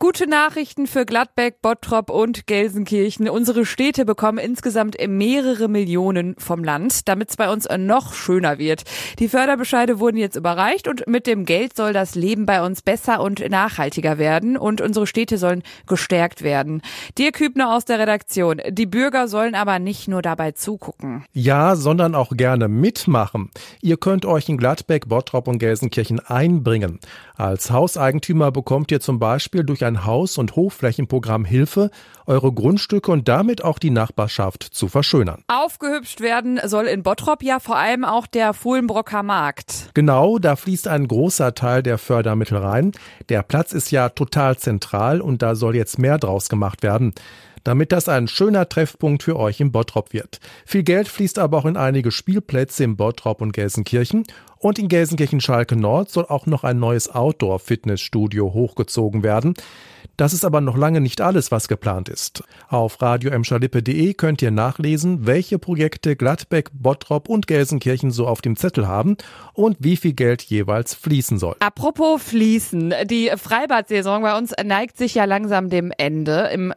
Gute Nachrichten für Gladbeck, Bottrop und Gelsenkirchen. Unsere Städte bekommen insgesamt mehrere Millionen vom Land, damit es bei uns noch schöner wird. Die Förderbescheide wurden jetzt überreicht und mit dem Geld soll das Leben bei uns besser und nachhaltiger werden und unsere Städte sollen gestärkt werden. Dirk Hübner aus der Redaktion. Die Bürger sollen aber nicht nur dabei zugucken. Ja, sondern auch gerne mitmachen. Ihr könnt euch in Gladbeck, Bottrop und Gelsenkirchen einbringen. Als Hauseigentümer bekommt ihr zum Beispiel durch ein Haus- und Hochflächenprogramm Hilfe, eure Grundstücke und damit auch die Nachbarschaft zu verschönern. Aufgehübscht werden soll in Bottrop ja vor allem auch der Fuhlenbrocker Markt. Genau, da fließt ein großer Teil der Fördermittel rein. Der Platz ist ja total zentral und da soll jetzt mehr draus gemacht werden damit das ein schöner Treffpunkt für euch im Bottrop wird. Viel Geld fließt aber auch in einige Spielplätze im Bottrop und Gelsenkirchen und in Gelsenkirchen-Schalke Nord soll auch noch ein neues Outdoor-Fitnessstudio hochgezogen werden. Das ist aber noch lange nicht alles, was geplant ist. Auf radioemschalippe.de könnt ihr nachlesen, welche Projekte Gladbeck, Bottrop und Gelsenkirchen so auf dem Zettel haben und wie viel Geld jeweils fließen soll. Apropos fließen. Die Freibad-Saison bei uns neigt sich ja langsam dem Ende. Im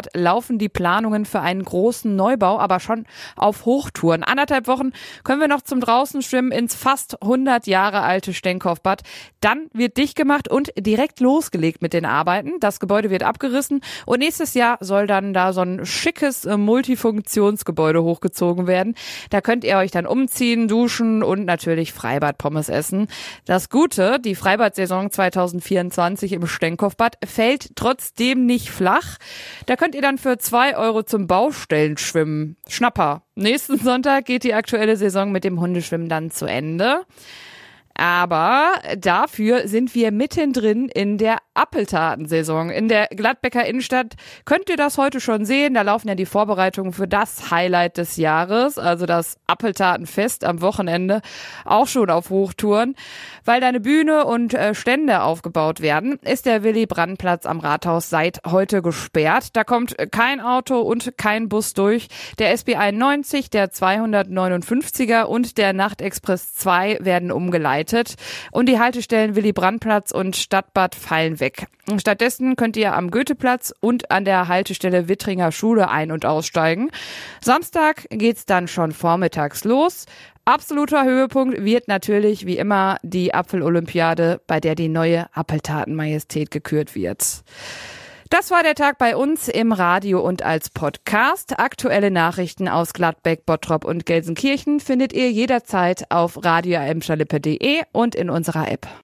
Stenkhoffbad laufen die Planungen für einen großen Neubau aber schon auf Hochtouren. Anderthalb Wochen können wir noch zum Draußen schwimmen ins fast 100 Jahre alte Stenkhoffbad. Dann wird dicht gemacht und direkt losgelegt mit den Arbeiten. Das Gebäude wird abgerissen und nächstes Jahr soll dann da so ein schickes äh, Multifunktionsgebäude hochgezogen werden. Da könnt ihr euch dann umziehen, duschen und natürlich Freibadpommes essen. Das Gute, die Freibad-Saison 2024 im Stenkopfbad fällt trotzdem nicht flach. Da könnt ihr dann für zwei Euro zum Baustellen schwimmen. Schnapper. Nächsten Sonntag geht die aktuelle Saison mit dem Hundeschwimmen dann zu Ende. Aber dafür sind wir mittendrin in der Appeltatensaison. In der Gladbecker Innenstadt könnt ihr das heute schon sehen. Da laufen ja die Vorbereitungen für das Highlight des Jahres, also das Appeltatenfest am Wochenende, auch schon auf Hochtouren. Weil da eine Bühne und äh, Stände aufgebaut werden, ist der Willy Brandt-Platz am Rathaus seit heute gesperrt. Da kommt kein Auto und kein Bus durch. Der SB 91, der 259er und der Nachtexpress 2 werden umgeleitet verbreitet und die Haltestellen Willy Brandt-Platz und Stadtbad fallen weg. Stattdessen könnt ihr am Goetheplatz und an der Haltestelle Wittringer Schule ein- und aussteigen. Samstag geht's dann schon vormittags los. Absoluter Höhepunkt wird natürlich wie immer die Apfelolympiade, bei der die neue Appeltatenmajestät gekürt wird. Das war der Tag bei uns im Radio und als Podcast. Aktuelle Nachrichten aus Gladbeck, Bottrop und Gelsenkirchen findet ihr jederzeit auf radioamschalippe.de und in unserer App.